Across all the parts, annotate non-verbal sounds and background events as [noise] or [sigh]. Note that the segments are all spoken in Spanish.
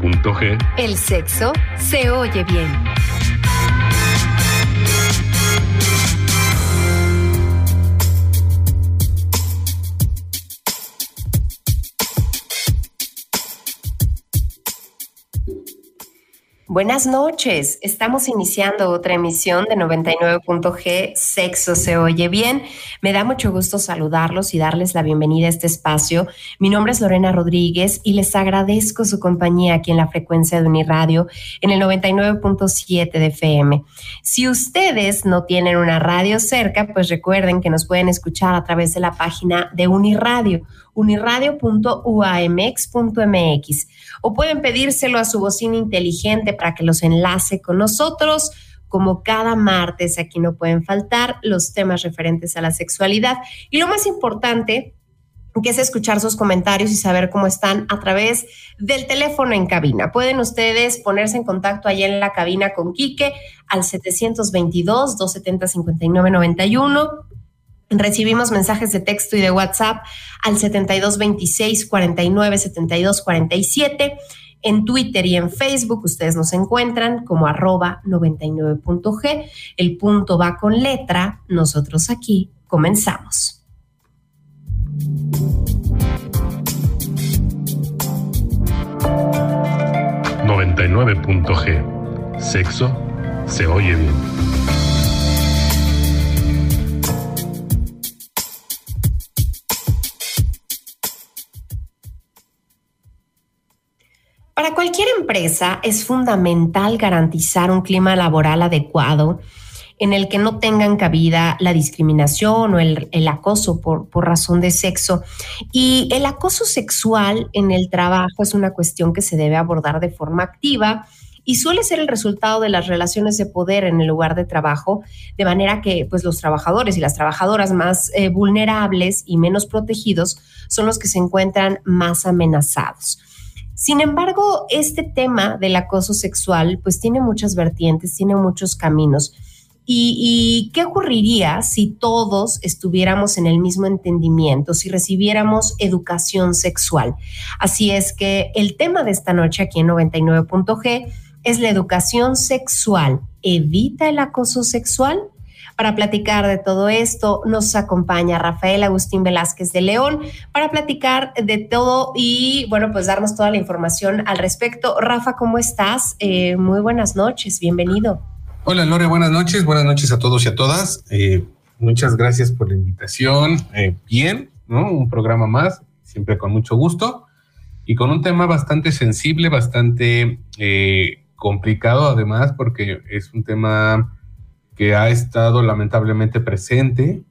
99.g, el sexo se oye bien. Buenas noches, estamos iniciando otra emisión de 99.g Sexo se oye bien. Me da mucho gusto saludarlos y darles la bienvenida a este espacio. Mi nombre es Lorena Rodríguez y les agradezco su compañía aquí en la frecuencia de Uniradio en el 99.7 de FM. Si ustedes no tienen una radio cerca, pues recuerden que nos pueden escuchar a través de la página de Uniradio uniradio.uamx.mx o pueden pedírselo a su bocina inteligente para que los enlace con nosotros. Como cada martes, aquí no pueden faltar los temas referentes a la sexualidad. Y lo más importante, que es escuchar sus comentarios y saber cómo están a través del teléfono en cabina. Pueden ustedes ponerse en contacto allá en la cabina con Quique al 722-270-5991 Recibimos mensajes de texto y de WhatsApp al 7226 49 72 47. En Twitter y en Facebook ustedes nos encuentran como arroba 99.g. El punto va con letra. Nosotros aquí comenzamos. ...99.g... Sexo se oye bien. Para cualquier empresa es fundamental garantizar un clima laboral adecuado en el que no tengan cabida la discriminación o el, acoso por, por, razón de sexo. Y el acoso sexual en el trabajo es una cuestión que se debe abordar de forma activa y suele ser el resultado de las relaciones de poder en el lugar de trabajo, de manera que pues, los trabajadores y las trabajadoras más eh, vulnerables y menos protegidos son los que se encuentran más amenazados. Sin embargo, este tema del acoso sexual pues tiene muchas vertientes, tiene muchos caminos. ¿Y, qué ocurriría si todos estuviéramos en el mismo entendimiento, si recibiéramos educación sexual? Así es que el tema de esta noche aquí en 99.g es la educación sexual. ¿Evita el acoso sexual? Para platicar de todo esto nos acompaña Rafael Agustín Velázquez de León para platicar de todo y bueno, pues darnos toda la información al respecto. Rafa, ¿cómo estás? Eh, muy buenas noches, bienvenido. Hola Lore, buenas noches, buenas noches a todos y a todas. Eh, muchas gracias por la invitación. Eh, bien, ¿no? Un programa más, siempre con mucho gusto y con un tema bastante sensible, bastante complicado además, porque es un tema que ha estado lamentablemente presente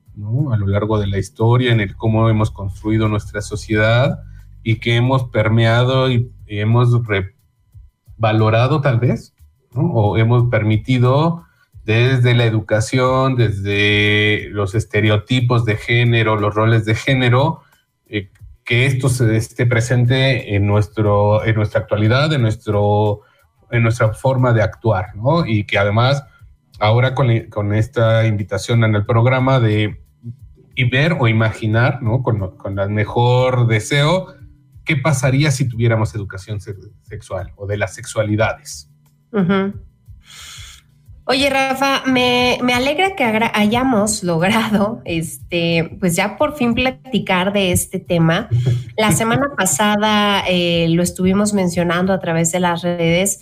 a lo largo de la historia en el cómo hemos construido nuestra sociedad y que hemos permeado y, hemos valorado tal vez, o hemos permitido desde la educación, desde los estereotipos de género, los roles de género, eh, que esto se esté presente en, nuestro, en nuestra actualidad, en, nuestro, en nuestra forma de actuar. Y que además ahora con, esta invitación en el programa de ver o imaginar, ¿no? Con, con el mejor deseo, ¿qué pasaría si tuviéramos educación sexual o de las sexualidades? Oye, Rafa, me, alegra que hayamos logrado, este, pues ya por fin platicar de este tema. La semana pasada eh, lo estuvimos mencionando a través de las redes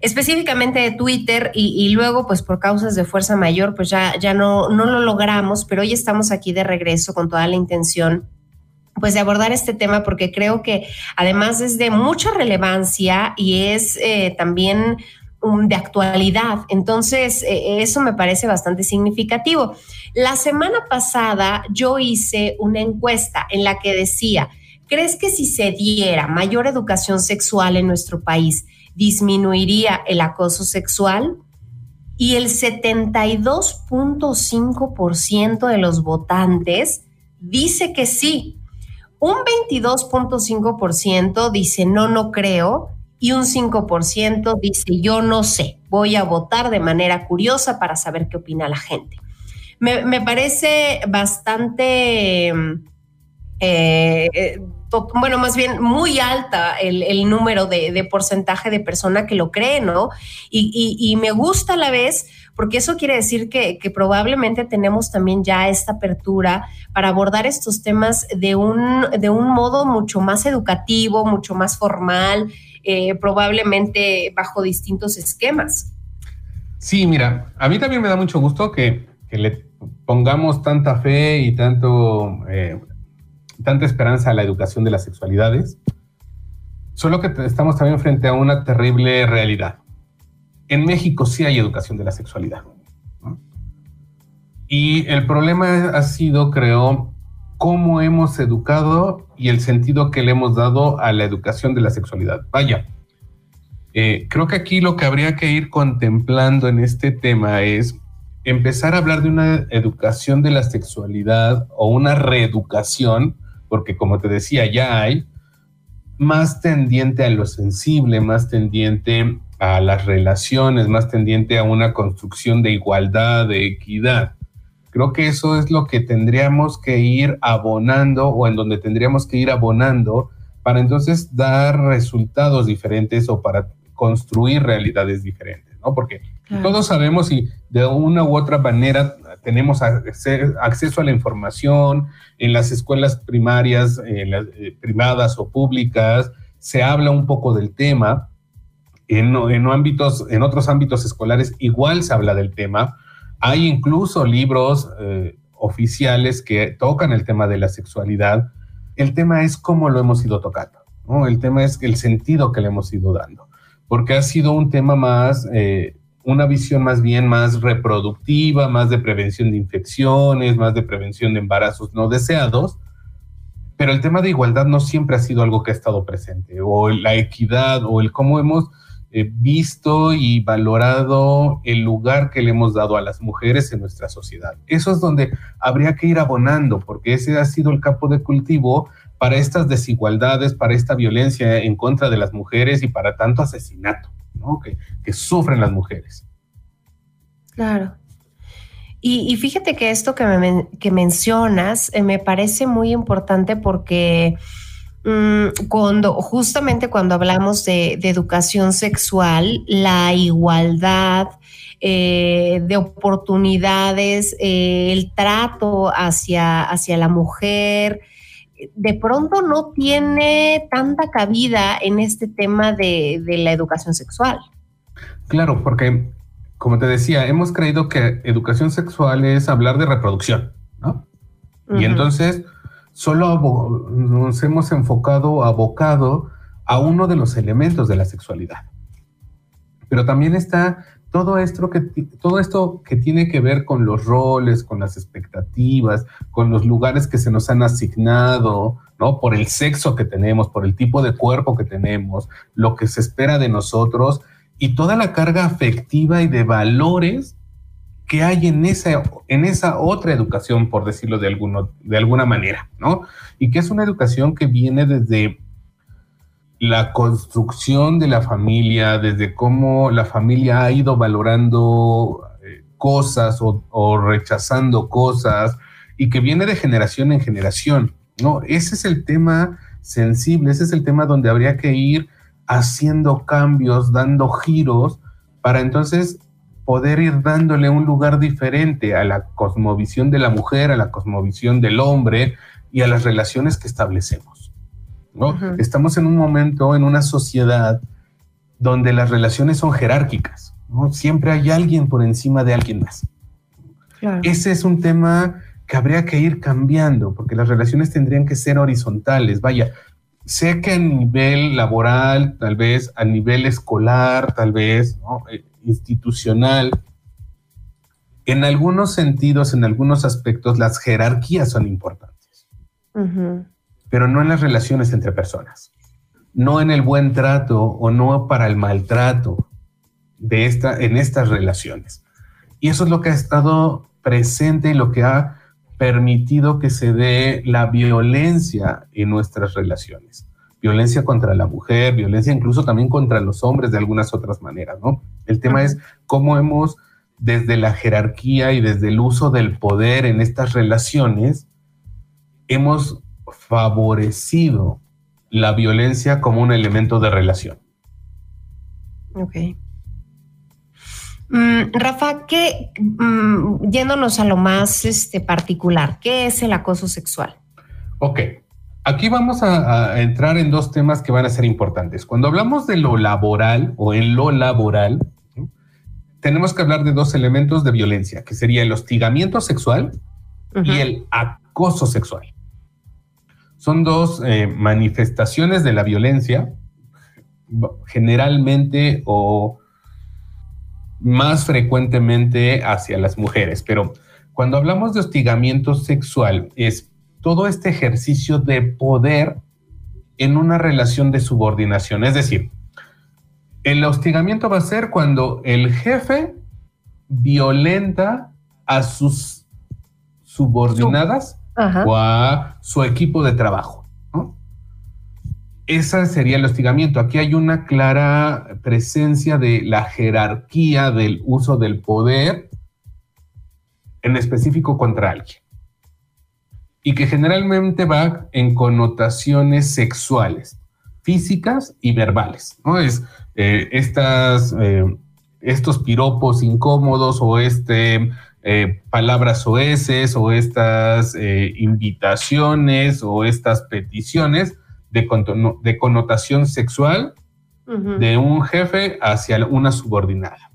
específicamente de Twitter y, luego pues por causas de fuerza mayor pues ya, ya no, no lo logramos, pero hoy estamos aquí de regreso con toda la intención pues de abordar este tema porque creo que además es de mucha relevancia y es eh, también de actualidad. Entonces, eh, eso me parece bastante significativo. La semana pasada yo hice una encuesta en la que decía, ¿crees que si se diera mayor educación sexual en nuestro país, disminuiría el acoso sexual y el 72.5% de los votantes dice que sí. Un 22.5% dice no, no creo y un 5% dice yo no sé, voy a votar de manera curiosa para saber qué opina la gente. Me, parece bastante, eh, eh, bueno, más bien muy alta el, número de, porcentaje de persona que lo cree, ¿no? Y, me gusta a la vez porque eso quiere decir que, probablemente tenemos también ya esta apertura para abordar estos temas de un, de un modo mucho más educativo, mucho más formal, eh, probablemente bajo distintos esquemas. Sí, mira, a mí también me da mucho gusto que, le pongamos tanta fe y tanto, eh, tanta esperanza a la educación de las sexualidades, solo que estamos también frente a una terrible realidad. En México sí hay educación de la sexualidad. Y el problema ha sido, creo, cómo hemos educado y el sentido que le hemos dado a la educación de la sexualidad. Vaya, eh, creo que aquí lo que habría que ir contemplando en este tema es empezar a hablar de una educación de la sexualidad o una reeducación, porque como te decía, ya hay más tendiente a lo sensible, más tendiente a las relaciones, más tendiente a una construcción de igualdad, de equidad. Creo que eso es lo que tendríamos que ir abonando o en donde tendríamos que ir abonando para entonces dar resultados diferentes o para construir realidades diferentes, ¿no? Porque todos sabemos y de una u otra manera tenemos acceso a la información en las escuelas primarias, las, eh, privadas o públicas, se habla un poco del tema. En, en, ámbitos, en otros ámbitos escolares igual se habla del tema, hay incluso libros eh, oficiales que tocan el tema de la sexualidad. El tema es cómo lo hemos ido tocando, ¿no? El tema es el sentido que le hemos ido dando, porque ha sido un tema más, eh, una visión más bien más reproductiva, más de prevención de infecciones, más de prevención de embarazos no deseados, pero el tema de igualdad no siempre ha sido algo que ha estado presente, o la equidad, o el cómo hemos eh, visto y valorado el lugar que le hemos dado a las mujeres en nuestra sociedad. Eso es donde habría que ir abonando, porque ese ha sido el campo de cultivo para estas desigualdades, para esta violencia en contra de las mujeres y para tanto asesinato que, sufren las mujeres. Claro. Y, fíjate que esto que, que mencionas eh, me parece muy importante porque Mm, cuando justamente cuando hablamos de, educación sexual, la igualdad eh, de oportunidades, eh, el trato hacia, hacia la mujer, de pronto no tiene tanta cabida en este tema de, la educación sexual. Claro, porque como te decía, hemos creído que educación sexual es hablar de reproducción, ¿no? Y entonces solo nos hemos enfocado, abocado a uno de los elementos de la sexualidad. Pero también está todo esto que, todo esto que tiene que ver con los roles, con las expectativas, con los lugares que se nos han asignado, ¿no? Por el sexo que tenemos, por el tipo de cuerpo que tenemos, lo que se espera de nosotros y toda la carga afectiva y de valores que hay en esa, en esa otra educación, por decirlo de, alguno, de alguna manera, ¿no? Y que es una educación que viene desde la construcción de la familia, desde cómo la familia ha ido valorando eh, cosas o, rechazando cosas y que viene de generación en generación, ¿no? Ese es el tema sensible, ese es el tema donde habría que ir haciendo cambios, dando giros para entonces poder ir dándole un lugar diferente a la cosmovisión de la mujer, a la cosmovisión del hombre y a las relaciones que establecemos. ¿No? Estamos en un momento, en una sociedad donde las relaciones son jerárquicas. ¿no? Siempre hay alguien por encima de alguien más. Ese es un tema que habría que ir cambiando, porque las relaciones tendrían que ser horizontales. Vaya, sé que a nivel laboral, tal vez a nivel escolar, tal vez, ¿no? Eh, institucional, en algunos sentidos, en algunos aspectos, las jerarquías son importantes, pero no en las relaciones entre personas. no en el buen trato o no para el maltrato de esta, en estas relaciones. Y eso es lo que ha estado presente y lo que ha permitido que se dé la violencia en nuestras relaciones. Violencia contra la mujer, violencia incluso también contra los hombres de algunas otras maneras, ¿no? El tema es cómo hemos, desde la jerarquía y desde el uso del poder en estas relaciones, hemos favorecido la violencia como un elemento de relación. Ok. Mm, Rafa, ¿qué, mm, yéndonos a lo más este, particular, ¿qué es el acoso sexual? Ok, aquí vamos a, entrar en dos temas que van a ser importantes. Cuando hablamos de lo laboral o en lo laboral, tenemos que hablar de dos elementos de violencia, que sería el hostigamiento sexual y el acoso sexual. Son dos eh, manifestaciones de la violencia, generalmente o más frecuentemente hacia las mujeres, pero cuando hablamos de hostigamiento sexual es todo este ejercicio de poder en una relación de subordinación, es decir, el hostigamiento va a ser cuando el jefe violenta a sus subordinadas o a su equipo de trabajo. ¿no? Ese sería el hostigamiento. Aquí hay una clara presencia de la jerarquía del uso del poder, en específico contra alguien. Y que generalmente va en connotaciones sexuales, físicas y verbales. ¿no? Es eh, estas, eh, estos piropos incómodos o este eh, palabras oeces o estas eh, invitaciones o estas peticiones de, de connotación sexual de un jefe hacia una subordinada.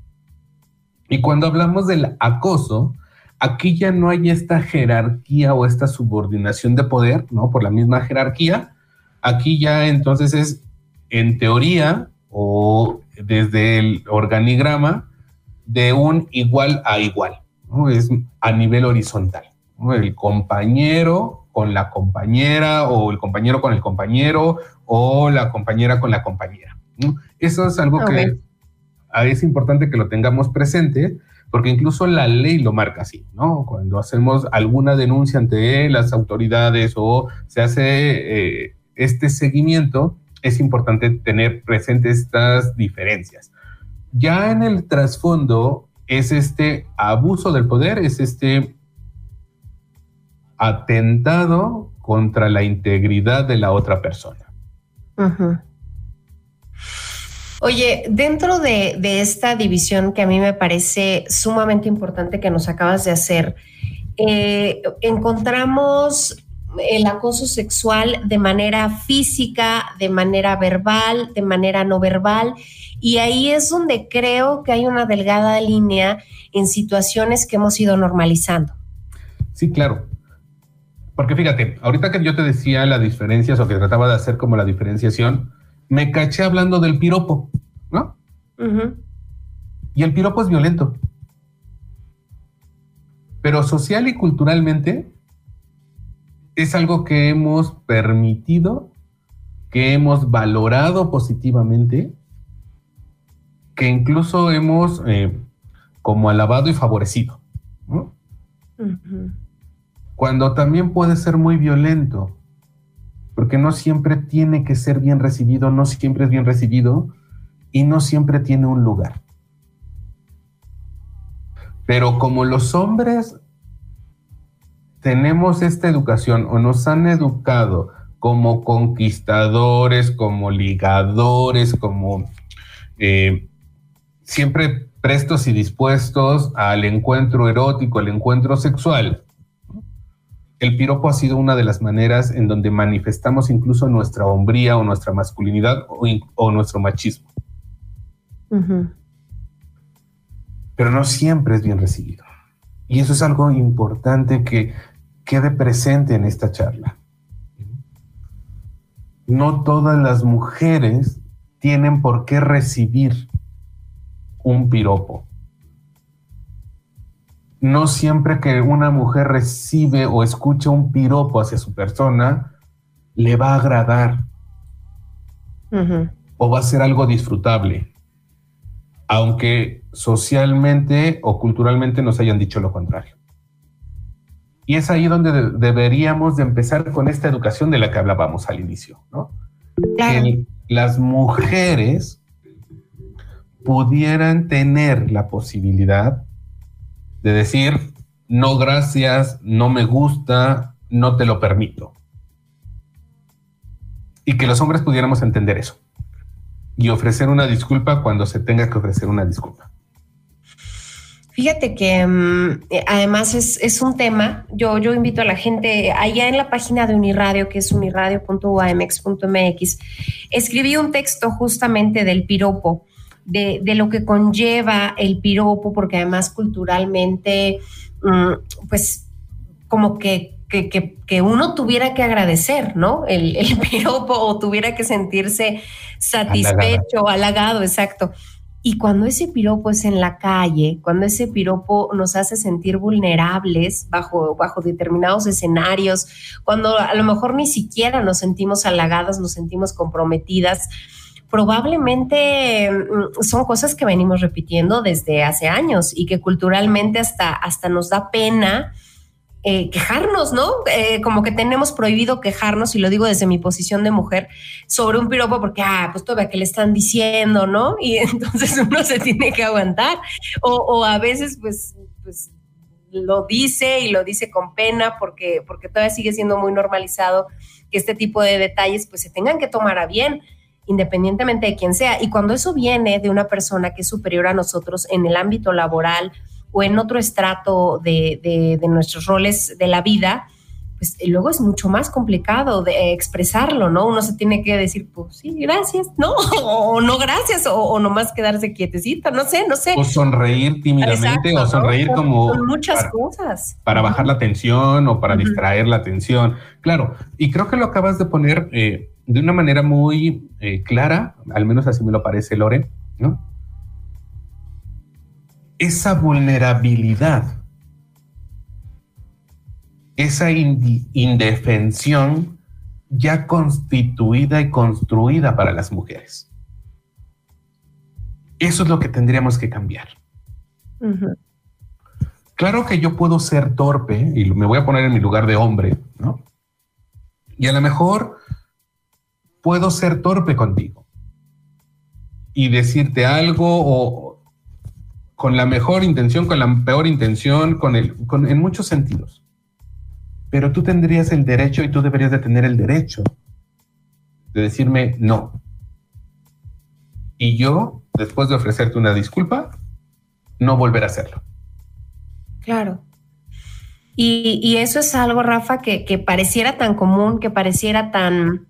Y cuando hablamos del acoso, aquí ya no hay esta jerarquía o esta subordinación de poder, ¿no? Por la misma jerarquía. Aquí ya entonces es, en teoría o desde el organigrama, de un igual a igual es a nivel horizontal. El compañero con la compañera o el compañero con el compañero o la compañera con la compañera. Eso es algo que es importante que lo tengamos presente porque incluso la ley lo marca así, ¿no? Cuando hacemos alguna denuncia ante las autoridades o se hace eh, este seguimiento, es importante tener presentes estas diferencias. Ya en el trasfondo es este abuso del poder, es este atentado contra la integridad de la otra persona. Oye, dentro de, esta división que a mí me parece sumamente importante que nos acabas de hacer, eh, encontramos el acoso sexual de manera física, de manera verbal, de manera no verbal. Y ahí es donde creo que hay una delgada línea en situaciones que hemos ido normalizando. Sí, claro. Porque fíjate, ahorita que yo te decía las diferencias o que trataba de hacer como la diferenciación, me caché hablando del piropo, ¿no? Y el piropo es violento. Pero social y culturalmente es algo que hemos permitido, que hemos valorado positivamente, que incluso hemos eh, como alabado y favorecido. Cuando también puede ser muy violento, porque no siempre tiene que ser bien recibido, no siempre es bien recibido y no siempre tiene un lugar. Pero como los hombres tenemos esta educación o nos han educado como conquistadores, como ligadores, como eh, siempre prestos y dispuestos al encuentro erótico, al encuentro sexual. El piropo ha sido una de las maneras en donde manifestamos incluso nuestra hombría o nuestra masculinidad o, nuestro machismo. Pero no siempre es bien recibido. Y eso es algo importante que quede presente en esta charla. No todas las mujeres tienen por qué recibir un piropo. No siempre que una mujer recibe o escucha un piropo hacia su persona, le va a agradar. o va a ser algo disfrutable, aunque socialmente o culturalmente nos hayan dicho lo contrario. Y es ahí donde deberíamos de empezar con esta educación de la que hablábamos al inicio, ¿no? Que las mujeres pudieran tener la posibilidad de decir, no gracias, no me gusta, no te lo permito. Y que los hombres pudiéramos entender eso y ofrecer una disculpa cuando se tenga que ofrecer una disculpa. Fíjate que mm, eh, además es, un tema, yo, yo invito a la gente, allá en la página de Uniradio, que es uniradio.uamx.mx, escribí un texto justamente del piropo, de, lo que conlleva el piropo, porque además culturalmente, mm, pues como que, que, uno tuviera que agradecer, ¿no? El, el [laughs] piropo o tuviera que sentirse satisfecho, halagado exacto. Y cuando ese piropo es en la calle, cuando ese piropo nos hace sentir vulnerables bajo, bajo determinados escenarios, cuando a lo mejor ni siquiera nos sentimos halagadas, nos sentimos comprometidas, probablemente mm, son cosas que venimos repitiendo desde hace años y que culturalmente hasta, hasta nos da pena eh, quejarnos, ¿no? Eh, como que tenemos prohibido quejarnos, y lo digo desde mi posición de mujer, sobre un piropo porque, ah, pues todavía que le están diciendo, ¿no? Y [laughs] entonces uno se tiene que aguantar. O, a veces, pues, pues lo dice y lo dice con pena porque, porque todavía sigue siendo muy normalizado que este tipo de detalles pues se tengan que tomar a bien independientemente de quién sea. Y cuando eso viene de una persona que es superior a nosotros en el ámbito laboral o en otro estrato de, nuestros roles de la vida, pues eh, luego es mucho más complicado de expresarlo, ¿no? Uno se tiene que decir, pues sí, gracias, ¿no? [laughs] O, no gracias, o, nomás quedarse quietecito, no sé, no sé. O sonreír tímidamente, o sonreír como... muchas cosas. Para bajar la tensión o para distraer la atención. Claro, y creo que lo acabas de poner eh, de una manera muy eh, clara, al menos así me lo parece Lore, ¿no? Esa vulnerabilidad, esa indefensión ya constituida y construida para las mujeres. Eso es lo que tendríamos que cambiar. Claro que yo puedo ser torpe y me voy a poner en mi lugar de hombre, ¿no? Y a lo mejor puedo ser torpe contigo y decirte algo o, con la mejor intención, con la peor intención, con el, con, en muchos sentidos. Pero tú tendrías el derecho y tú deberías de tener el derecho de decirme no. Y yo, después de ofrecerte una disculpa, no volver a hacerlo. Claro. Y, y eso es algo, Rafa, que, que pareciera tan común, que pareciera tan,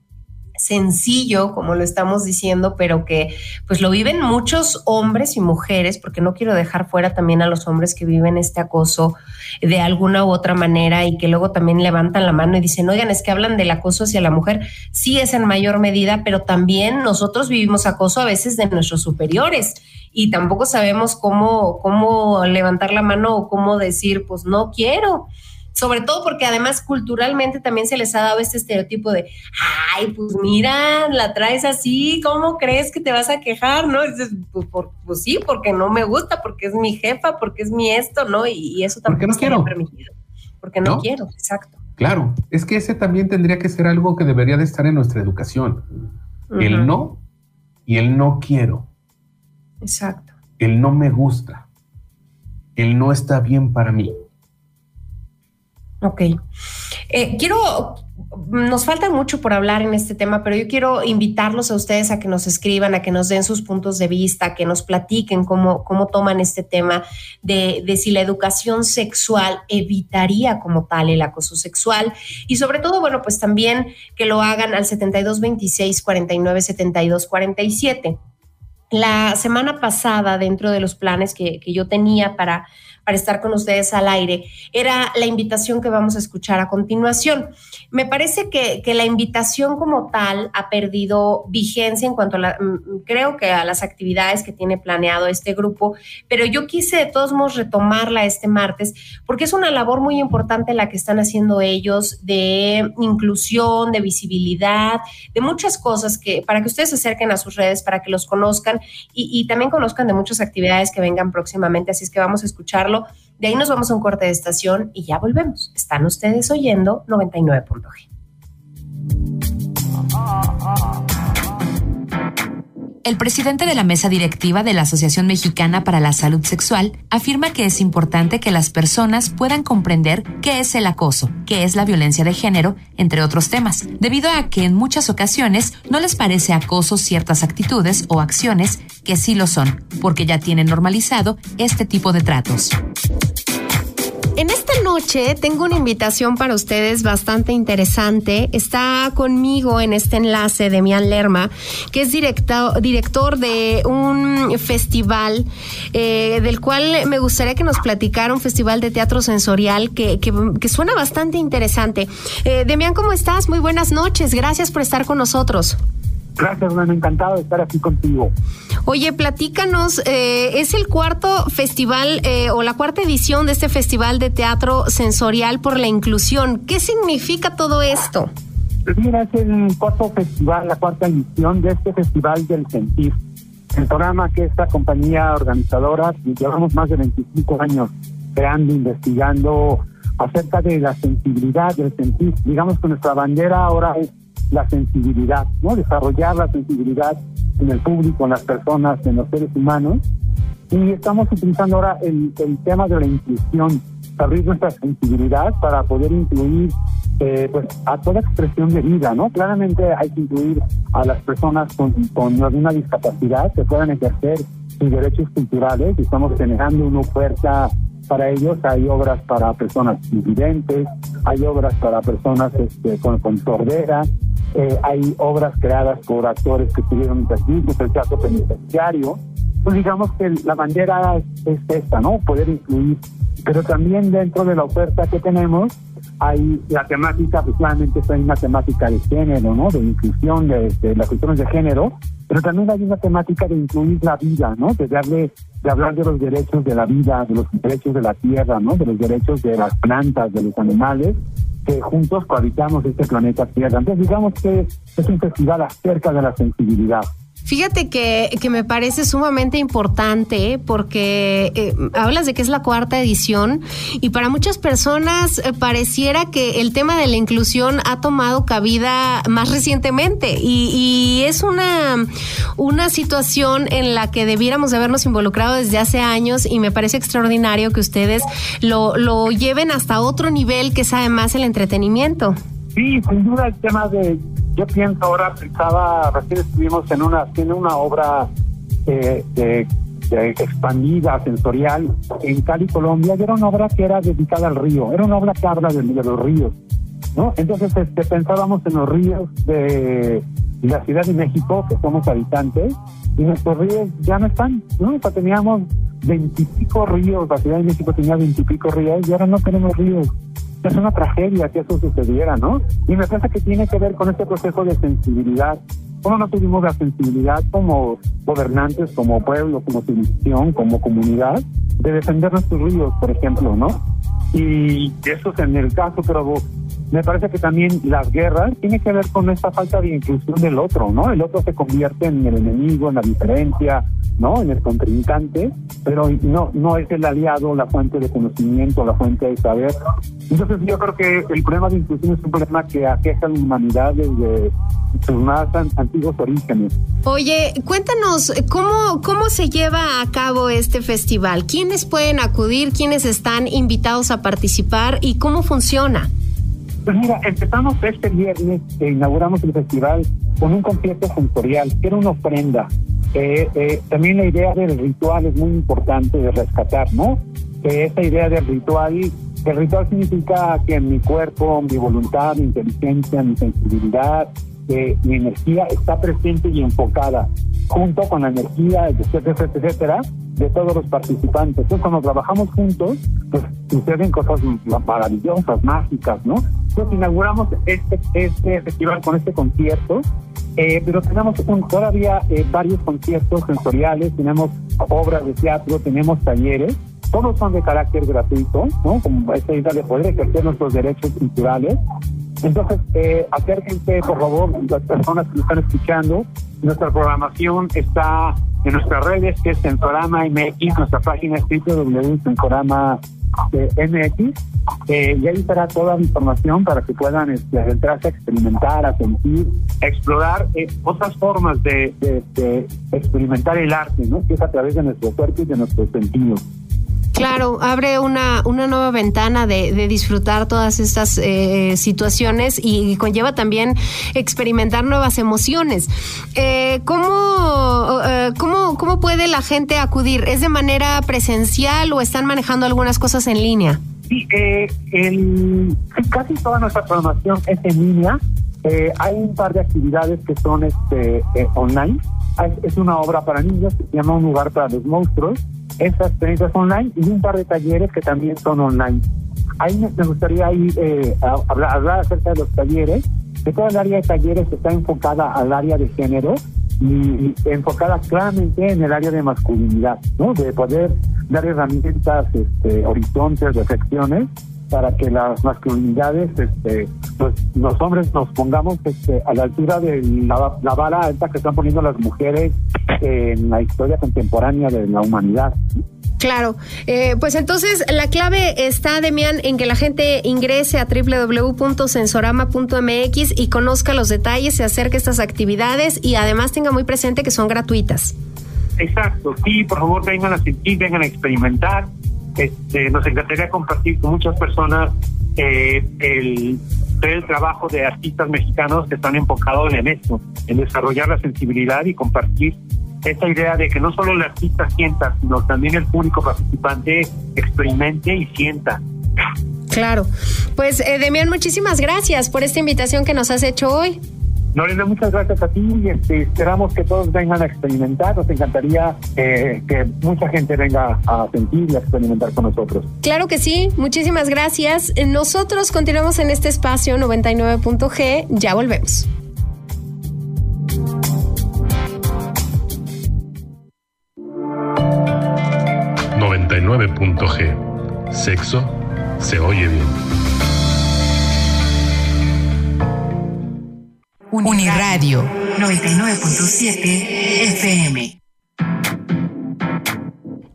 sencillo, como lo estamos diciendo, pero que pues lo viven muchos hombres y mujeres, porque no quiero dejar fuera también a los hombres que viven este acoso de alguna u otra manera y que luego también levantan la mano y dicen, oigan, es que hablan del acoso hacia la mujer, sí es en mayor medida, pero también nosotros vivimos acoso a veces de nuestros superiores y tampoco sabemos cómo, cómo levantar la mano o cómo decir, pues no quiero sobre todo porque además culturalmente también se les ha dado este estereotipo de, ay, pues mira, la traes así, ¿cómo crees que te vas a quejar? ¿No? dices, pues, pues, sí, porque no me gusta, porque es mi jefa, porque es mi esto, ¿no? Y, eso tampoco no quiero. permitido. Porque no, quiero, exacto. Claro, es que ese también tendría que ser algo que debería de estar en nuestra educación. El no y el no quiero. Exacto. El no me gusta. El no está bien para mí. Ok. Eh, quiero, nos falta mucho por hablar en este tema, pero yo quiero invitarlos a ustedes a que nos escriban, a que nos den sus puntos de vista, que nos platiquen cómo, cómo toman este tema de, de si la educación sexual evitaría como tal el acoso sexual y sobre todo, bueno, pues también que lo hagan al 7226 49 47. La semana pasada, dentro de los planes que, que yo tenía para para estar con ustedes al aire, era la invitación que vamos a escuchar a continuación. Me parece que, la invitación como tal ha perdido vigencia en cuanto a la, mm, creo que a las actividades que tiene planeado este grupo, pero yo quise de todos modos retomarla este martes porque es una labor muy importante la que están haciendo ellos de inclusión, de visibilidad, de muchas cosas que para que ustedes se acerquen a sus redes, para que los conozcan y, y también conozcan de muchas actividades que vengan próximamente. Así es que vamos a escucharlo de ahí nos vamos a un corte de estación y ya volvemos. Están ustedes oyendo 99.g. El presidente de la mesa directiva de la Asociación Mexicana para la Salud Sexual afirma que es importante que las personas puedan comprender qué es el acoso, qué es la violencia de género, entre otros temas, debido a que en muchas ocasiones no les parece acoso ciertas actitudes o acciones que sí lo son, porque ya tienen normalizado este tipo de tratos. En esta noche tengo una invitación para ustedes bastante interesante. Está conmigo en este enlace Demian Lerma, que es director, director de un festival eh, del cual me gustaría que nos platicara, un festival de teatro sensorial que, que, suena bastante interesante. Eh, Demian, ¿cómo estás? Muy buenas noches. Gracias por estar con nosotros. Gracias, hermano. Encantado de estar aquí contigo. Oye, platícanos, eh, es el cuarto festival eh, o la cuarta edición de este festival de teatro sensorial por la inclusión. ¿Qué significa todo esto? Pues mira, es el cuarto festival, la cuarta edición de este Festival del Sentir. El programa que esta compañía organizadora, llevamos más de 25 años creando, investigando acerca de la sensibilidad del sentir. Digamos que nuestra bandera ahora es la sensibilidad, ¿no? Desarrollar la sensibilidad en el público, en las personas, en los seres humanos. Y estamos utilizando ahora el, tema de la inclusión, abrir nuestra sensibilidad para poder incluir eh, pues a toda expresión de vida, ¿no? Claramente hay que incluir a las personas con, con alguna discapacidad que puedan ejercer sus derechos culturales y estamos generando una oferta para ellos. Hay obras para personas invidentes, hay obras para personas este, con, con sordera, eh, hay obras creadas por actores que estuvieron intervinidos, el teatro penitenciario. Pues digamos que la bandera es, esta, ¿no? Poder incluir. Pero también dentro de la oferta que tenemos hay la temática, pues claramente hay una temática de género, ¿no? De inclusión de, de, las cuestiones de género, pero también hay una temática de incluir la vida, ¿no? De darle, de hablar de los derechos de la vida, de los derechos de la tierra, ¿no? De los derechos de las plantas, de los animales, que juntos cohabitamos este planeta Tierra. Entonces digamos que es un festival acerca de la sensibilidad. Fíjate que, que, me parece sumamente importante porque eh, hablas de que es la cuarta edición y para muchas personas eh, pareciera que el tema de la inclusión ha tomado cabida más recientemente y, y, es una, una situación en la que debiéramos habernos involucrado desde hace años y me parece extraordinario que ustedes lo, lo lleven hasta otro nivel que es además el entretenimiento. Sí, sin duda el tema de yo pienso ahora, pensaba, recién estuvimos en una, en una obra eh, de, expandida, sensorial, en Cali, Colombia, y era una obra que era dedicada al río, era una obra que habla de, los ríos, ¿no? Entonces este, pensábamos en los ríos de la Ciudad de México, que somos habitantes, y nuestros ríos ya no están, ¿no? O teníamos veintipico ríos, la Ciudad de México tenía veintipico ríos, y ahora no tenemos ríos es una tragedia que eso sucediera, ¿no? Y me parece que tiene que ver con este proceso de sensibilidad. ¿Cómo no tuvimos la sensibilidad como gobernantes, como pueblo, como civilización, como comunidad, de defender nuestros ríos, por ejemplo, ¿no? Y eso es en el caso, pero me parece que también las guerras tienen que ver con esta falta de inclusión del otro, ¿no? El otro se convierte en el enemigo, en la diferencia, ¿no? En el contrincante, pero no, no es el aliado, la fuente de conocimiento, la fuente de saber. Entonces yo creo que el problema de inclusión es un problema que aqueja a la humanidad desde sus más antiguos orígenes. Oye, cuéntanos, ¿cómo, ¿cómo se lleva a cabo este festival? ¿Quiénes pueden acudir? ¿Quiénes están invitados a participar? ¿Y cómo funciona? Pues mira, empezamos este viernes, e inauguramos el festival con un concierto sensorial, que era una ofrenda. Eh, eh, también la idea del ritual es muy importante de rescatar, ¿no? Esa idea del ritual, el ritual significa que en mi cuerpo, mi voluntad, mi inteligencia, mi sensibilidad, que mi energía está presente y enfocada junto con la energía, etcétera, etcétera, de todos los participantes. Entonces, cuando trabajamos juntos, pues suceden cosas maravillosas, mágicas, ¿no? Entonces, inauguramos este, este festival con este concierto, eh, pero tenemos todavía eh, varios conciertos sensoriales, tenemos obras de teatro, tenemos talleres, todos son de carácter gratuito, ¿no? Como esta idea de poder ejercer nuestros derechos culturales. Entonces, eh, acérquense, por favor, las personas que están escuchando. Nuestra programación está en nuestras redes, que es Sensorama MX, nuestra página es www.sensorama MX, eh, y ahí estará toda la información para que puedan este, adentrarse a experimentar, a sentir, a explorar eh, otras formas de, de, experimentar el arte, ¿no? que es a través de nuestro cuerpo y de nuestros sentidos. Claro, abre una, una nueva ventana de, disfrutar todas estas eh, situaciones y conlleva también experimentar nuevas emociones. Eh, ¿cómo, eh, cómo, ¿Cómo puede la gente acudir? ¿Es de manera presencial o están manejando algunas cosas en línea? Sí, el, casi toda nuestra programación es en línea. Hay un par de actividades que son este, online. Es una obra para niños que se llama Un lugar para los monstruos esas experiencias online y un par de talleres que también son online. Ahí me gustaría ir, eh, hablar, acerca de los talleres, que toda el área de talleres está enfocada al área de género y, enfocada claramente en el área de masculinidad, ¿no? De poder dar herramientas, este, horizontes, reflexiones para que las masculinidades, este, pues los hombres nos pongamos este, a la altura de la, la, vara alta que están poniendo las mujeres en la historia contemporánea de la humanidad. Claro, eh, pues entonces la clave está, Demian, en que la gente ingrese a www.sensorama.mx y conozca los detalles, se acerque a estas actividades y además tenga muy presente que son gratuitas. Exacto, sí, por favor vengan a sentir, vengan a experimentar. Este, nos encantaría compartir con muchas personas eh, el, el trabajo de artistas mexicanos que están enfocados en esto, en desarrollar la sensibilidad y compartir esta idea de que no solo el artista sienta, sino también el público participante experimente y sienta. Claro. Pues, eh, Demian, muchísimas gracias por esta invitación que nos has hecho hoy. Lorena, muchas gracias a ti. Este, esperamos que todos vengan a experimentar. Nos encantaría eh, que mucha gente venga a sentir y a experimentar con nosotros. Claro que sí. Muchísimas gracias. Nosotros continuamos en este espacio 99.g. Ya volvemos. 99.g. Sexo se oye bien. Uniradio 99.7 FM.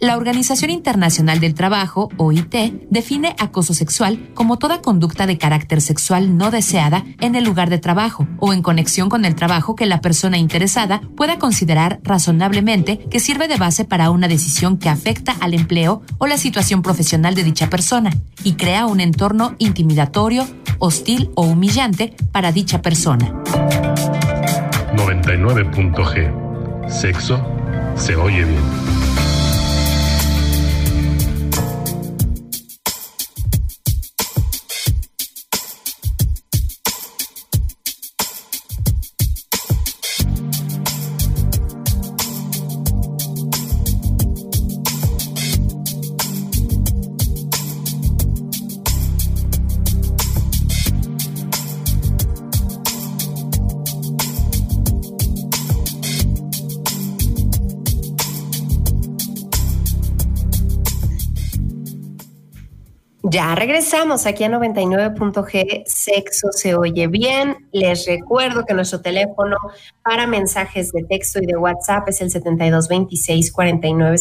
La Organización Internacional del Trabajo, OIT, define acoso sexual como toda conducta de carácter sexual no deseada en el lugar de trabajo o en conexión con el trabajo que la persona interesada pueda considerar razonablemente que sirve de base para una decisión que afecta al empleo o la situación profesional de dicha persona y crea un entorno intimidatorio, hostil o humillante para dicha persona. 99.g. Sexo se oye bien. Ya regresamos aquí a 99.g, sexo se oye bien. Les recuerdo que nuestro teléfono para mensajes de texto y de WhatsApp es el 7226 49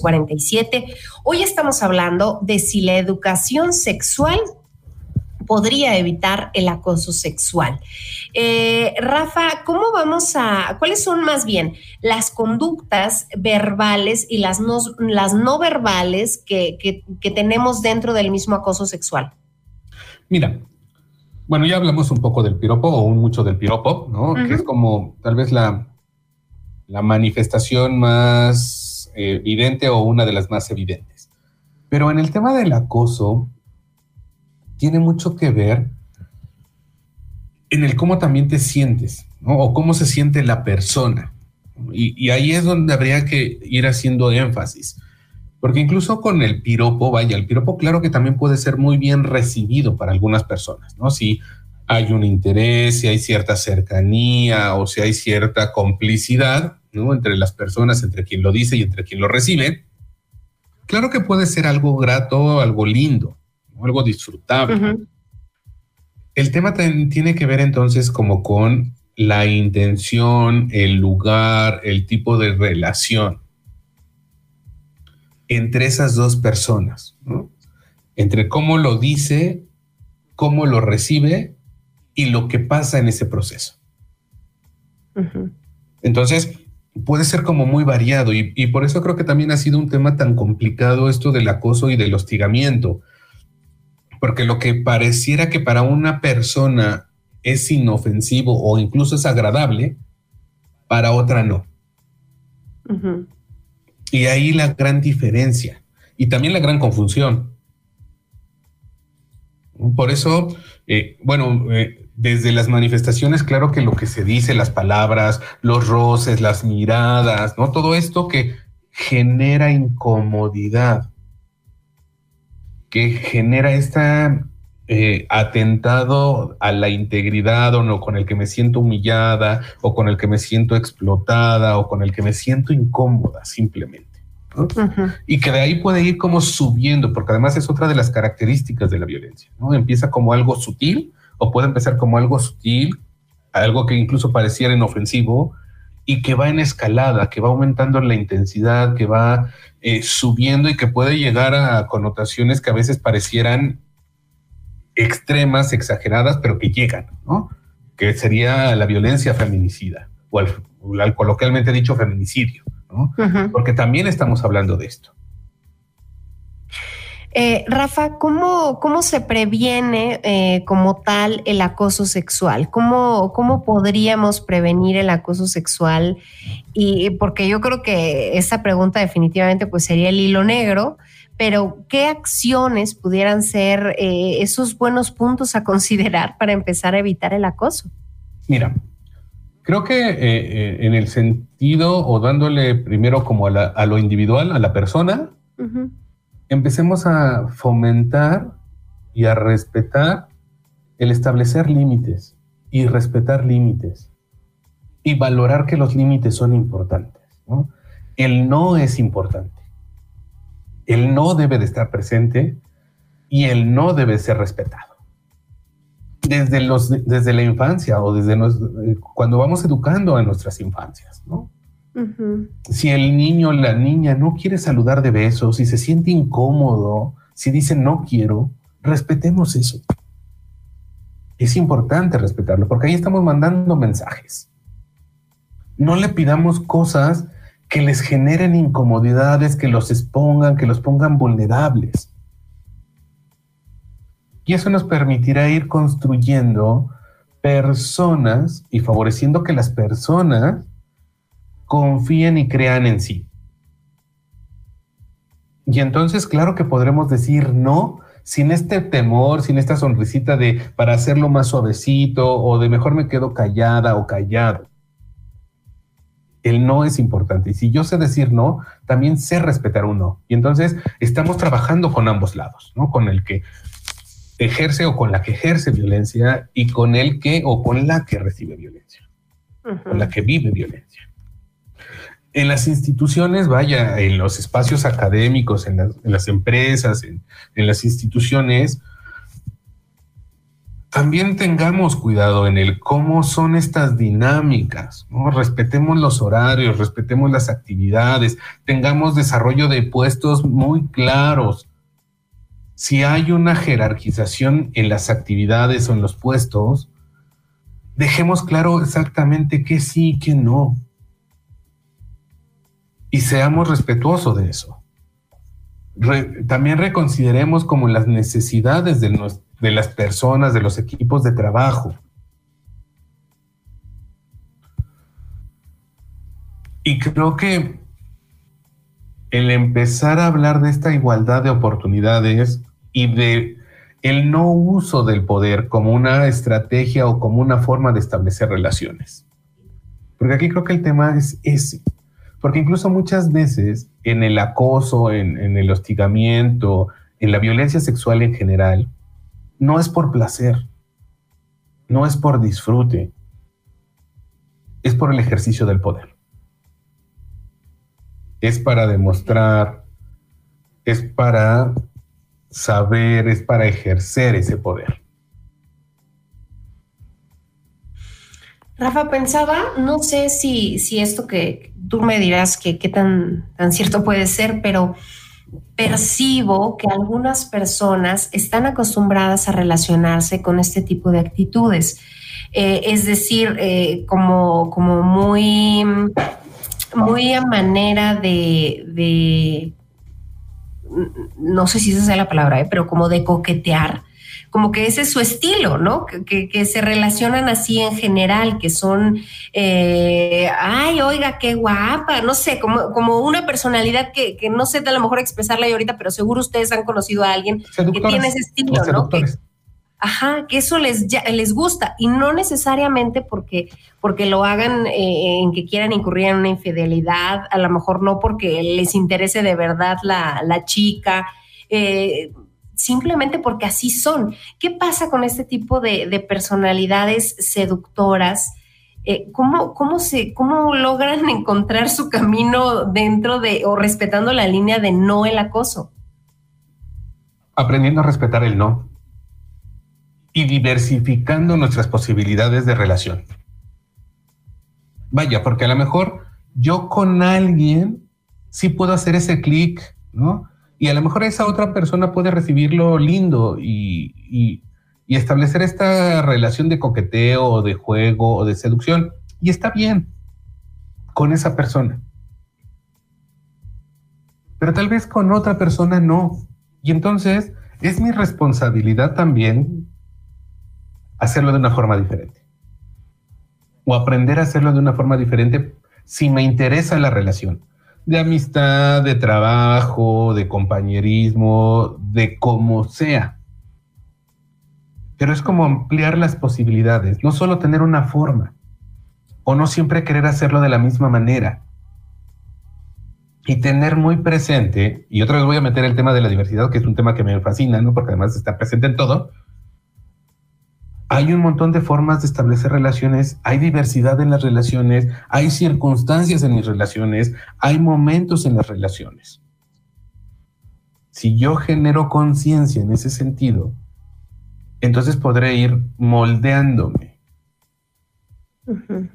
47. Hoy estamos hablando de si la educación sexual podría evitar el acoso sexual. Eh, Rafa, ¿cómo vamos a, cuáles son más bien las conductas verbales y las no, las no verbales que, tenemos dentro del mismo acoso sexual? Mira, bueno, ya hablamos un poco del piropo o un mucho del piropo, ¿no? Que es como tal vez la, la manifestación más eh, evidente o una de las más evidentes. Pero en el tema del acoso, tiene mucho que ver en el cómo también te sientes, O cómo se siente la persona. Y, ahí es donde habría que ir haciendo énfasis. Porque incluso con el piropo, vaya, el piropo claro que también puede ser muy bien recibido para algunas personas, ¿no? Si hay un interés, si hay cierta cercanía o si hay cierta complicidad. Entre las personas, entre quien lo dice y entre quien lo recibe, claro que puede ser algo grato, algo lindo, algo disfrutable. El tema tiene que ver entonces como con la intención, el lugar, el tipo de relación entre esas dos personas, entre cómo lo dice, cómo lo recibe y lo que pasa en ese proceso. Entonces, puede ser como muy variado y, y, por eso creo que también ha sido un tema tan complicado esto del acoso y del hostigamiento, porque lo que pareciera que para una persona es inofensivo o incluso es agradable, para otra no. Y ahí la gran diferencia y también la gran confusión. Por eso, eh, bueno, eh, desde las manifestaciones, claro que lo que se dice, las palabras, los roces, las miradas, ¿no? Todo esto que genera incomodidad que genera esta eh, atentado a la integridad o no, con el que me siento humillada o con el que me siento explotada o con el que me siento incómoda simplemente. Y que de ahí puede ir como subiendo, porque además es otra de las características de la violencia. ¿no? Empieza como algo sutil o puede empezar como algo sutil, algo que incluso pareciera inofensivo, y que va en escalada, que va aumentando la intensidad, que va eh, subiendo y que puede llegar a connotaciones que a veces parecieran extremas, exageradas, pero que llegan, ¿no? Que sería la violencia feminicida o al, coloquialmente dicho feminicidio, ¿no? Porque también estamos hablando de esto. Eh, Rafa, ¿cómo, ¿cómo, se previene eh, como tal el acoso sexual? ¿Cómo, ¿Cómo podríamos prevenir el acoso sexual? Y porque yo creo que esa pregunta definitivamente pues sería el hilo negro, pero ¿qué acciones pudieran ser eh, esos buenos puntos a considerar [laughs] para empezar a evitar el acoso? Mira, creo que en el sentido o dándole primero como a, lo individual, a la persona, empecemos a fomentar y a respetar el establecer límites y respetar límites y valorar que los límites son importantes. El no es importante. El no debe de estar presente y el no debe ser respetado. Desde, los, desde la infancia o desde cuando vamos educando a nuestras infancias, ¿no? Si el niño o la niña no quiere saludar de besos, si se siente incómodo, si dice no quiero, respetemos eso. Es importante respetarlo porque ahí estamos mandando mensajes. No le pidamos cosas que les generen incomodidades, que los expongan, que los pongan vulnerables. Y eso nos permitirá ir construyendo personas y favoreciendo que las personas confíen y crean en sí. Y entonces, claro que podremos decir no sin este temor, sin esta sonrisita de para hacerlo más suavecito o de mejor me quedo callada o callado. El no es importante. Y si yo sé decir no, también sé respetar un no. Y entonces estamos trabajando con ambos lados, ¿no? Con el que ejerce o con la que ejerce violencia y con el que o con la que recibe violencia, con la que vive violencia en las instituciones, vaya, en los espacios académicos, en, las, empresas, en, las instituciones, también tengamos cuidado en el cómo son estas dinámicas, ¿no? respetemos los horarios, respetemos las actividades, tengamos desarrollo de puestos muy claros. Si hay una jerarquización en las actividades o en los puestos, dejemos claro exactamente qué sí y qué no y seamos respetuosos de eso. también reconsideremos como las necesidades de, de las personas, de los equipos de trabajo. Y creo que el empezar a hablar de esta igualdad de oportunidades y de el no uso del poder como una estrategia o como una forma de establecer relaciones. Porque aquí creo que el tema es ese. Porque incluso muchas veces en el acoso, en, el hostigamiento, en la violencia sexual en general, no es por placer, no es por disfrute, es por el ejercicio del poder. Es para demostrar, es para saber, es para ejercer ese poder. Rafa, pensaba, no sé si, si esto que tú me dirás que qué tan, tan cierto puede ser, pero percibo que algunas personas están acostumbradas a relacionarse con este tipo de actitudes. Eh, es decir, eh, como, como muy, muy a manera de, no sé si esa sea la palabra, eh, pero como de coquetear como que ese es su estilo, ¿no? Que, se relacionan así en general, que son, eh, ay, oiga, qué guapa, no sé, como, como una personalidad que, no sé a lo mejor expresarla ahorita, pero seguro ustedes han conocido a alguien que tiene ese estilo, ¿no? ajá, que eso les, les gusta y no necesariamente porque, porque lo hagan eh, en que quieran incurrir en una infidelidad, a lo mejor no porque les interese de verdad la, la chica. Eh, simplemente porque así son. ¿Qué pasa con este tipo de, personalidades seductoras? Eh, ¿cómo, cómo, se, ¿Cómo logran [laughs] encontrar su camino dentro de o respetando la línea de no el acoso? Aprendiendo a respetar el no y diversificando nuestras posibilidades de relación. Vaya, porque a lo mejor yo con alguien sí puedo hacer ese clic, ¿no? Y a lo mejor esa otra persona puede recibirlo lindo y, establecer esta relación de coqueteo o de juego o de seducción. Y está bien con esa persona. Pero tal vez con otra persona no. Y entonces es mi responsabilidad también hacerlo de una forma diferente. O aprender a hacerlo de una forma diferente si me interesa la relación de amistad, de trabajo, de compañerismo, de como sea. Pero es como ampliar las posibilidades, no solo tener una forma, o no siempre querer hacerlo de la misma manera. Y tener muy presente, y otra vez voy a meter el tema de la diversidad, que es un tema que me fascina, ¿no? Porque además está presente en todo, hay un montón de formas de establecer relaciones, hay diversidad en las relaciones, hay circunstancias en mis relaciones, hay momentos en las relaciones. Si yo genero conciencia en ese sentido, entonces podré ir moldeándome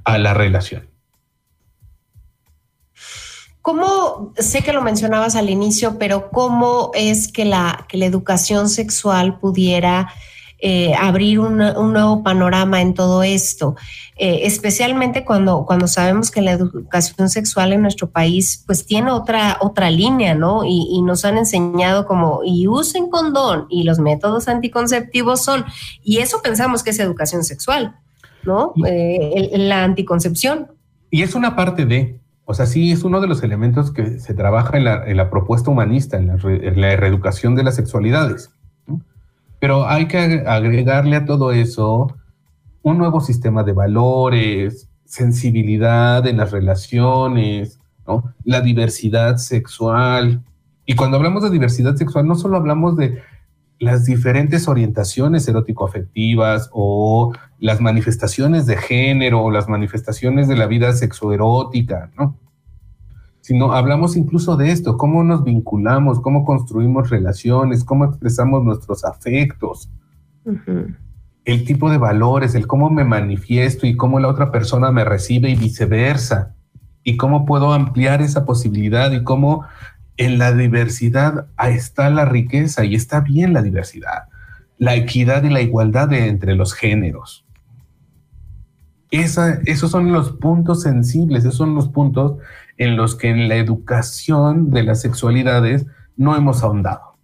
a la relación. ¿Cómo, sé que lo mencionabas al inicio, pero cómo es que la, que la educación sexual pudiera eh, abrir un nuevo panorama en todo esto, eh, especialmente cuando, cuando sabemos que la educación sexual en nuestro país pues tiene otra, otra línea, ¿no? Y, nos han enseñado como, y usen condón, y los métodos anticonceptivos son, y eso pensamos que es educación sexual, ¿no? Eh, la anticoncepción. Y es una parte de, o sea, sí es uno de los elementos que se trabaja en la, en la propuesta humanista, en la, en la reeducación de las sexualidades. Pero hay que agregarle a todo eso un nuevo sistema de valores, sensibilidad en las relaciones, la diversidad sexual. Y cuando hablamos de diversidad sexual, no solo hablamos de las diferentes orientaciones erótico-afectivas o las manifestaciones de género o las manifestaciones de la vida sexoerótica, ¿no? Sino hablamos incluso de esto, cómo nos vinculamos, cómo construimos relaciones, cómo expresamos nuestros afectos, el tipo de valores, el cómo me manifiesto y cómo la otra persona me recibe y viceversa, y cómo puedo ampliar esa posibilidad y cómo en la diversidad está la riqueza y está bien la diversidad, la equidad y la igualdad entre los géneros. esos son los puntos sensibles, esos son los puntos en los que en la educación de las sexualidades no hemos ahondado.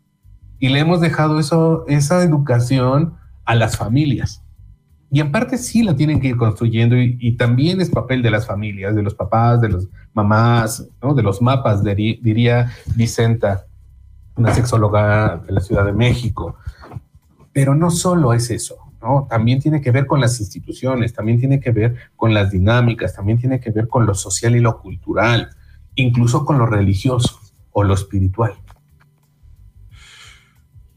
Y le hemos dejado eso, esa educación a las familias. Y en parte sí la tienen que ir construyendo y, también es papel de las familias, de los papás, de las mamás, de los mapas, diría Vicenta, una sexóloga de la Ciudad de México. Pero no solo es eso, ¿no? También tiene que ver con las instituciones, también tiene que ver con las dinámicas, también tiene que ver con lo social y lo cultural, incluso con lo religioso o lo espiritual.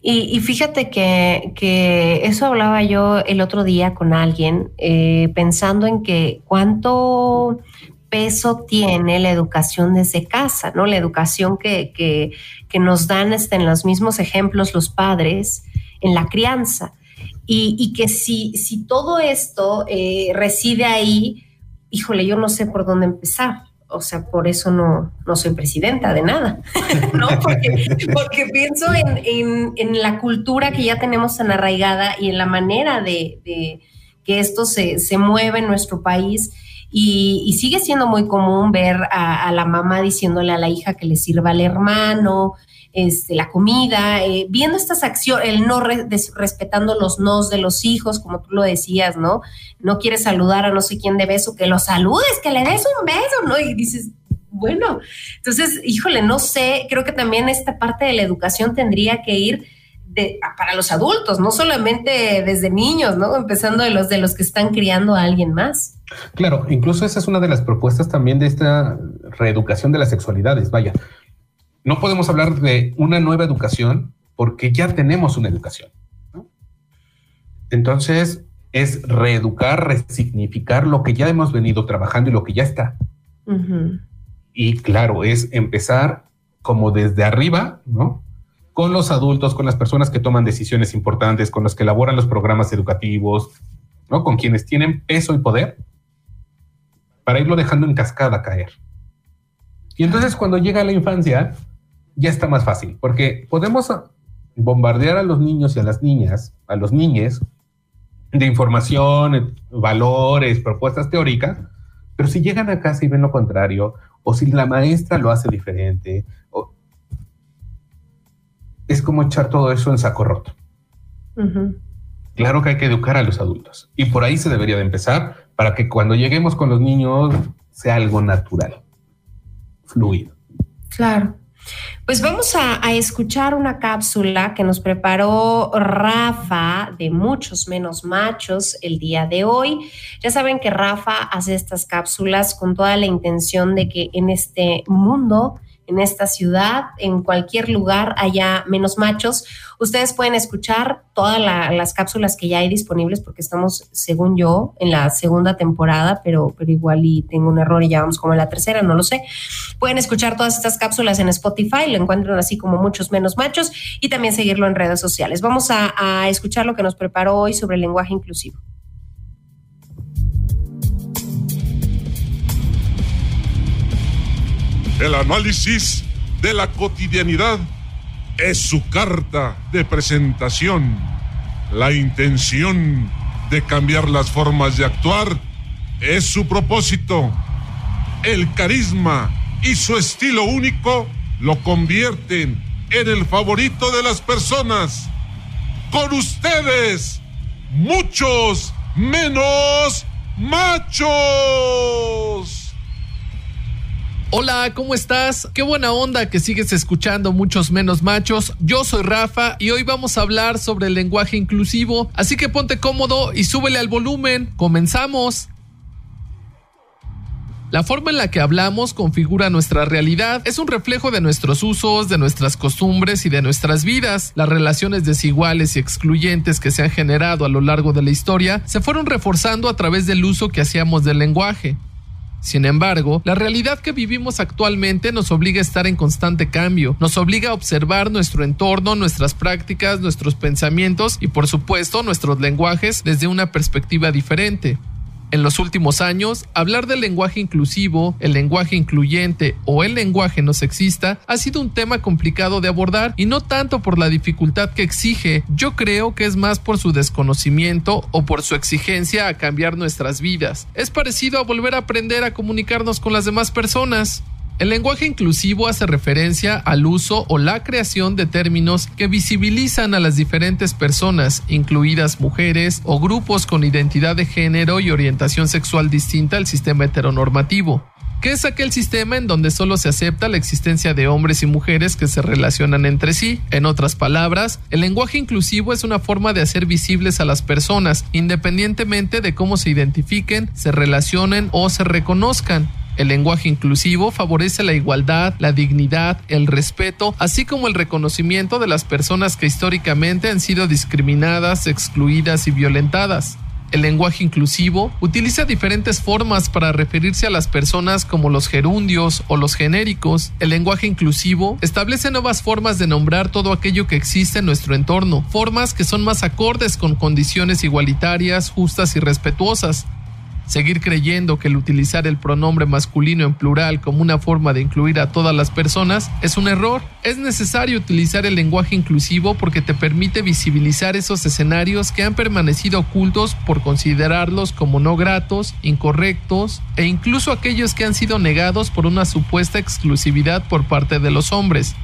Y, fíjate que, eso hablaba yo el otro día con alguien, eh, pensando en que cuánto peso tiene la educación desde casa, ¿no? La educación que, que, nos dan este, en los mismos ejemplos los padres en la crianza. Y, que si, si todo esto eh, reside ahí, híjole, yo no sé por dónde empezar. O sea, por eso no, no soy presidenta de nada, [laughs] ¿no? Porque, pienso en, la cultura que ya tenemos tan arraigada y en la manera de, que esto se, se mueve en nuestro país y, sigue siendo muy común ver a, la mamá diciéndole a la hija que le sirva al hermano, este, la comida, eh, viendo estas acciones, el no respetando los nos de los hijos, como tú lo decías, ¿no? No quieres saludar a no sé quién de beso, que lo saludes, que le des un beso, ¿no? Y dices, bueno, entonces, híjole, no sé, creo que también esta parte de la educación tendría que ir de, para los adultos, no solamente desde niños, ¿no? Empezando de los de los que están criando a alguien más. Claro, incluso esa es una de las propuestas también de esta reeducación de las sexualidades. Vaya, no podemos hablar de una nueva educación porque ya tenemos una educación. Entonces, es reeducar, resignificar lo que ya hemos venido trabajando y lo que ya está. Y claro, es empezar como desde arriba, ¿no? Con los adultos, con las personas que toman decisiones importantes, con los que elaboran los programas educativos, ¿no? Con quienes tienen peso y poder para irlo dejando en cascada caer. Y entonces cuando llega la infancia, ya está más fácil, porque podemos bombardear a los niños y a las niñas, a los niñes, de información, valores, propuestas teóricas, pero si llegan a casa y ven lo contrario, o si la maestra lo hace diferente, es como echar todo eso en saco roto. Claro que hay que educar a los adultos y por ahí se debería de empezar, para que cuando lleguemos con los niños sea algo natural, fluido. Claro. Pues vamos a, escuchar una cápsula que nos preparó Rafa de muchos menos machos el día de hoy. Ya saben que Rafa hace estas cápsulas con toda la intención de que en este mundo en esta ciudad, en cualquier lugar haya menos machos. Ustedes pueden escuchar todas las cápsulas que ya hay disponibles porque estamos, según yo, en la segunda temporada, pero, pero igual y tengo un error y ya vamos como en la tercera, no lo sé. Pueden escuchar todas estas cápsulas en Spotify, lo encuentran así como muchos menos machos y también seguirlo en redes sociales. Vamos a, a escuchar lo que nos preparó hoy sobre el lenguaje inclusivo. El análisis de la cotidianidad es su carta de presentación. La intención de cambiar las formas de actuar es su propósito. El carisma y su estilo único lo convierten en el favorito de las personas. Con ustedes, muchos menos machos. Hola, ¿cómo estás? Qué buena onda que sigues escuchando muchos menos machos. Yo soy Rafa y hoy vamos a hablar sobre el lenguaje inclusivo, así que ponte cómodo y súbele al volumen. Comenzamos. La forma en la que hablamos configura nuestra realidad, es un reflejo de nuestros usos, de nuestras costumbres y de nuestras vidas. Las relaciones desiguales y excluyentes que se han generado a lo largo de la historia se fueron reforzando a través del uso que hacíamos del lenguaje. Sin embargo, la realidad que vivimos actualmente nos obliga a estar en constante cambio, nos obliga a observar nuestro entorno, nuestras prácticas, nuestros pensamientos y por supuesto nuestros lenguajes desde una perspectiva diferente. En los últimos años, hablar del lenguaje inclusivo, el lenguaje incluyente o el lenguaje no sexista ha sido un tema complicado de abordar y no tanto por la dificultad que exige, yo creo que es más por su desconocimiento o por su exigencia a cambiar nuestras vidas. Es parecido a volver a aprender a comunicarnos con las demás personas. El lenguaje inclusivo hace referencia al uso o la creación de términos que visibilizan a las diferentes personas, incluidas mujeres o grupos con identidad de género y orientación sexual distinta al sistema heteronormativo. que es aquel sistema en donde solo se acepta la existencia de hombres y mujeres que se relacionan entre sí. En otras palabras, el lenguaje inclusivo es una forma de hacer visibles a las personas, independientemente de cómo se identifiquen, se relacionen o se reconozcan. El lenguaje inclusivo favorece la igualdad, la dignidad, el respeto, así como el reconocimiento de las personas que históricamente han sido discriminadas, excluidas y violentadas. El lenguaje inclusivo utiliza diferentes formas para referirse a las personas como los gerundios o los genéricos. El lenguaje inclusivo establece nuevas formas de nombrar todo aquello que existe en nuestro entorno, formas que son más acordes con condiciones igualitarias, justas y respetuosas. Seguir creyendo que el utilizar el pronombre masculino en plural como una forma de incluir a todas las personas es un error. Es necesario utilizar el lenguaje inclusivo porque te permite visibilizar esos escenarios que han permanecido ocultos por considerarlos como no gratos, incorrectos e incluso aquellos que han sido negados por una supuesta exclusividad por parte de los hombres.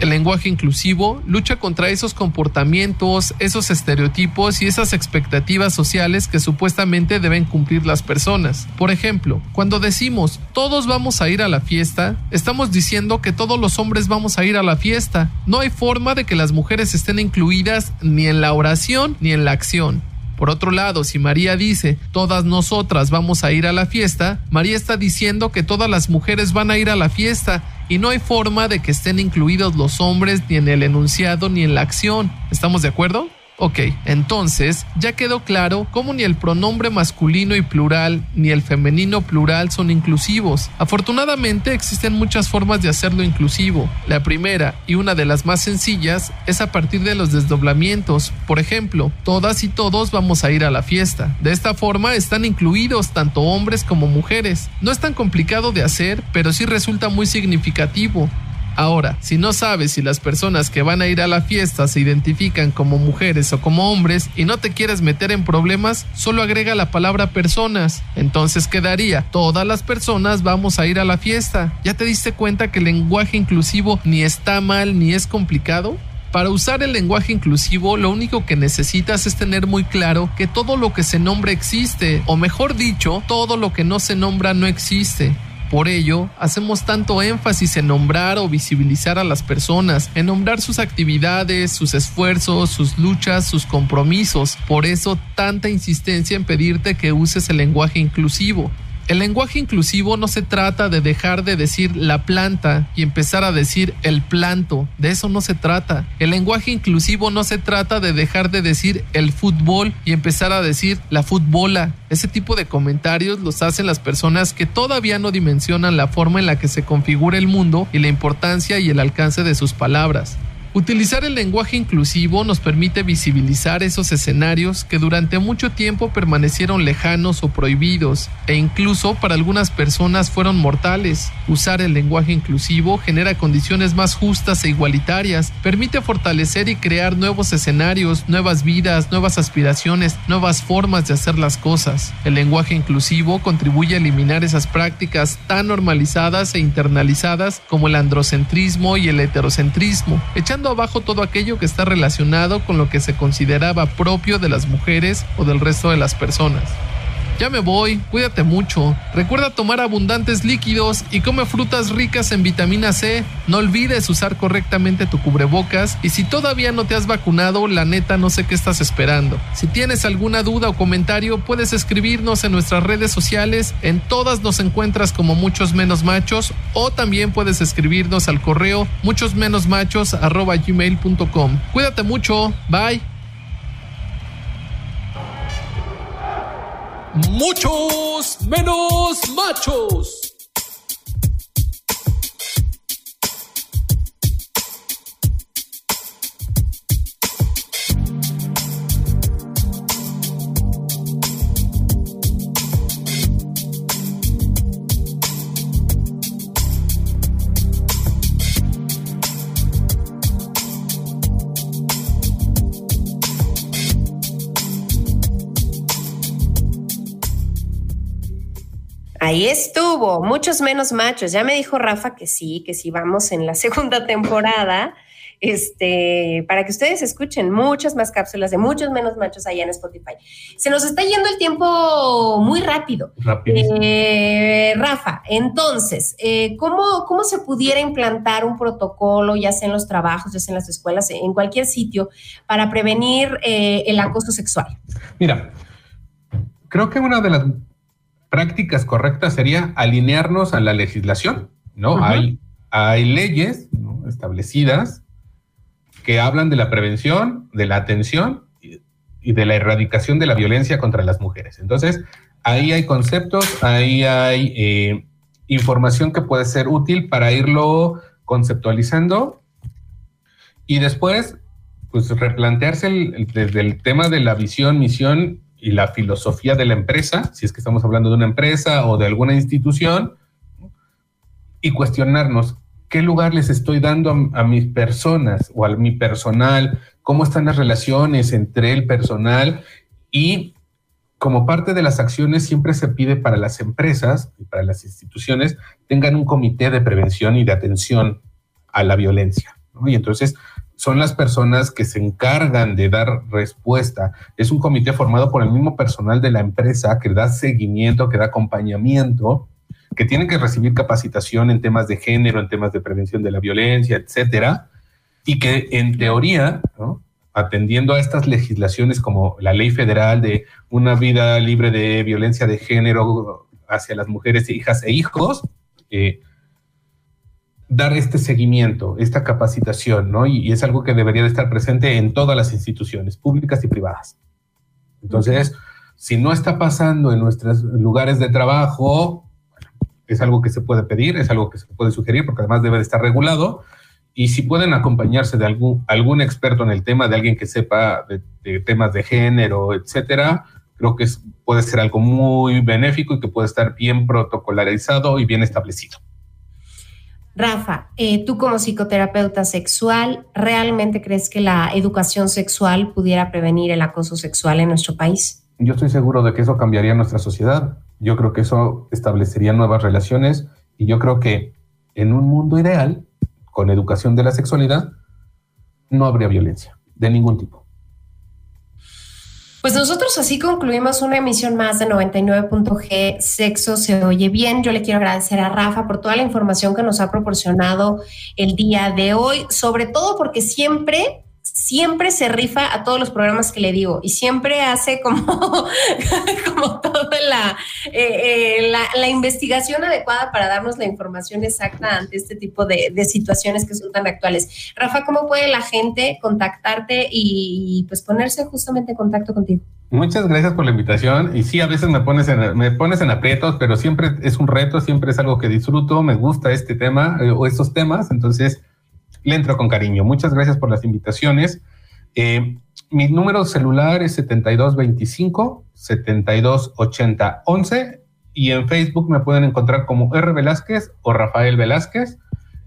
El lenguaje inclusivo lucha contra esos comportamientos, esos estereotipos y esas expectativas sociales que supuestamente deben cumplir las personas. Por ejemplo, cuando decimos todos vamos a ir a la fiesta, estamos diciendo que todos los hombres vamos a ir a la fiesta. No hay forma de que las mujeres estén incluidas ni en la oración ni en la acción. Por otro lado, si María dice, todas nosotras vamos a ir a la fiesta, María está diciendo que todas las mujeres van a ir a la fiesta y no hay forma de que estén incluidos los hombres ni en el enunciado ni en la acción. ¿Estamos de acuerdo? Ok, entonces ya quedó claro cómo ni el pronombre masculino y plural ni el femenino plural son inclusivos. Afortunadamente existen muchas formas de hacerlo inclusivo. La primera y una de las más sencillas es a partir de los desdoblamientos. Por ejemplo, todas y todos vamos a ir a la fiesta. De esta forma están incluidos tanto hombres como mujeres. No es tan complicado de hacer, pero sí resulta muy significativo. Ahora, si no sabes si las personas que van a ir a la fiesta se identifican como mujeres o como hombres y no te quieres meter en problemas, solo agrega la palabra personas. Entonces quedaría, todas las personas vamos a ir a la fiesta. ¿Ya te diste cuenta que el lenguaje inclusivo ni está mal ni es complicado? Para usar el lenguaje inclusivo, lo único que necesitas es tener muy claro que todo lo que se nombra existe, o mejor dicho, todo lo que no se nombra no existe. Por ello, hacemos tanto énfasis en nombrar o visibilizar a las personas, en nombrar sus actividades, sus esfuerzos, sus luchas, sus compromisos. Por eso, tanta insistencia en pedirte que uses el lenguaje inclusivo. El lenguaje inclusivo no se trata de dejar de decir la planta y empezar a decir el planto. De eso no se trata. El lenguaje inclusivo no se trata de dejar de decir el fútbol y empezar a decir la futbola. Ese tipo de comentarios los hacen las personas que todavía no dimensionan la forma en la que se configura el mundo y la importancia y el alcance de sus palabras. Utilizar el lenguaje inclusivo nos permite visibilizar esos escenarios que durante mucho tiempo permanecieron lejanos o prohibidos e incluso para algunas personas fueron mortales. Usar el lenguaje inclusivo genera condiciones más justas e igualitarias, permite fortalecer y crear nuevos escenarios, nuevas vidas, nuevas aspiraciones, nuevas formas de hacer las cosas. El lenguaje inclusivo contribuye a eliminar esas prácticas tan normalizadas e internalizadas como el androcentrismo y el heterocentrismo, echando abajo todo aquello que está relacionado con lo que se consideraba propio de las mujeres o del resto de las personas. Ya me voy, cuídate mucho. Recuerda tomar abundantes líquidos y come frutas ricas en vitamina C. No olvides usar correctamente tu cubrebocas y si todavía no te has vacunado, la neta no sé qué estás esperando. Si tienes alguna duda o comentario, puedes escribirnos en nuestras redes sociales. En todas nos encuentras como muchos menos machos o también puedes escribirnos al correo muchos menos machos gmail.com. Cuídate mucho, bye. Muchos menos machos. Ahí estuvo, muchos menos machos. Ya me dijo Rafa que sí, que sí vamos en la [laughs] segunda temporada, este, para que ustedes escuchen muchas más cápsulas de muchos menos machos allá en Spotify. Se nos está yendo el tiempo muy rápido. Eh, Rafa, entonces, eh, ¿cómo, ¿cómo se pudiera implantar un protocolo, ya sea en los trabajos, ya sea en las escuelas, en cualquier sitio, para prevenir eh, el acoso sexual? Mira, creo que una de las prácticas correctas sería alinearnos a la legislación, ¿no? hay, hay leyes establecidas que hablan de la prevención, de la atención y de la erradicación de la violencia contra las mujeres. Entonces, ahí hay conceptos, ahí hay eh, información que puede ser útil para irlo conceptualizando y después, pues replantearse desde el tema de la visión, misión y la filosofía de la empresa, si es que estamos hablando de una empresa o de alguna institución, y cuestionarnos qué lugar les estoy dando a, mis personas o a mi personal, cómo están las relaciones entre el personal y como parte de las acciones siempre se pide para las empresas y para las instituciones tengan un comité de prevención y de atención a la violencia. Y entonces son las personas que se encargan de dar respuesta. Es un comité formado por el mismo personal de la empresa que da seguimiento, que da acompañamiento, que tiene que recibir capacitación en temas de género, en temas de prevención de la violencia, etcétera, y que en teoría, atendiendo a estas legislaciones como la ley federal de una vida libre de violencia de género hacia las mujeres, hijas e hijos, eh, dar este seguimiento, esta capacitación, ¿no? Y, es algo que debería de estar presente en todas las instituciones, públicas y privadas. Entonces, si no está pasando en nuestros lugares de trabajo, es algo que se puede pedir, es algo que se puede sugerir, porque además debe de estar regulado. Y si pueden acompañarse de algún experto en el tema, de alguien que sepa de, temas de género, etcétera, creo que puede ser algo muy benéfico y que puede estar bien protocolarizado y bien establecido. Rafa, eh, tú como psicoterapeuta sexual, ¿realmente crees que la educación sexual pudiera prevenir el acoso sexual en nuestro país? Yo estoy seguro de que eso cambiaría nuestra sociedad. Yo creo que eso establecería nuevas relaciones y yo creo que en un mundo ideal, con educación de la sexualidad, no habría violencia de ningún tipo. Pues nosotros así concluimos una emisión más de 99.g Sexo se oye bien. Yo le quiero agradecer a Rafa por toda la información que nos ha proporcionado el día de hoy, sobre todo porque siempre siempre se rifa a todos los programas que le digo y siempre hace como, [laughs] como toda eh, eh, la, la, investigación adecuada para darnos la información exacta ante este tipo de, de, situaciones que son tan actuales. Rafa, ¿cómo puede la gente contactarte y pues ponerse justamente en contacto contigo? Muchas gracias por la invitación y sí, a veces me pones en, me pones en aprietos, pero siempre es un reto, siempre es algo que disfruto, me gusta este tema eh, o estos temas, entonces le entro con cariño. Muchas gracias por las invitaciones. Eh, mi número celular es 7225 7280 11 y en Facebook me pueden encontrar como R Velázquez o Rafael Velázquez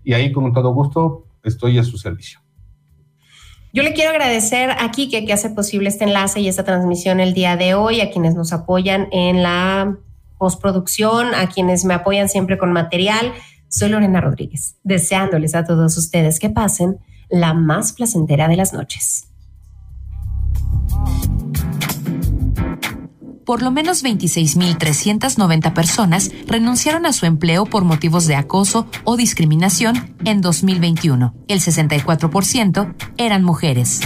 y ahí con todo gusto estoy a su servicio. Yo le quiero agradecer a que hace posible este enlace y esta transmisión el día de hoy, a quienes nos apoyan en la postproducción, a quienes me apoyan siempre con material. Soy Lorena Rodríguez, deseándoles a todos ustedes que pasen la más placentera de las noches. Por lo menos 26.390 personas renunciaron a su empleo por motivos de acoso o discriminación en 2021. El 64% eran mujeres.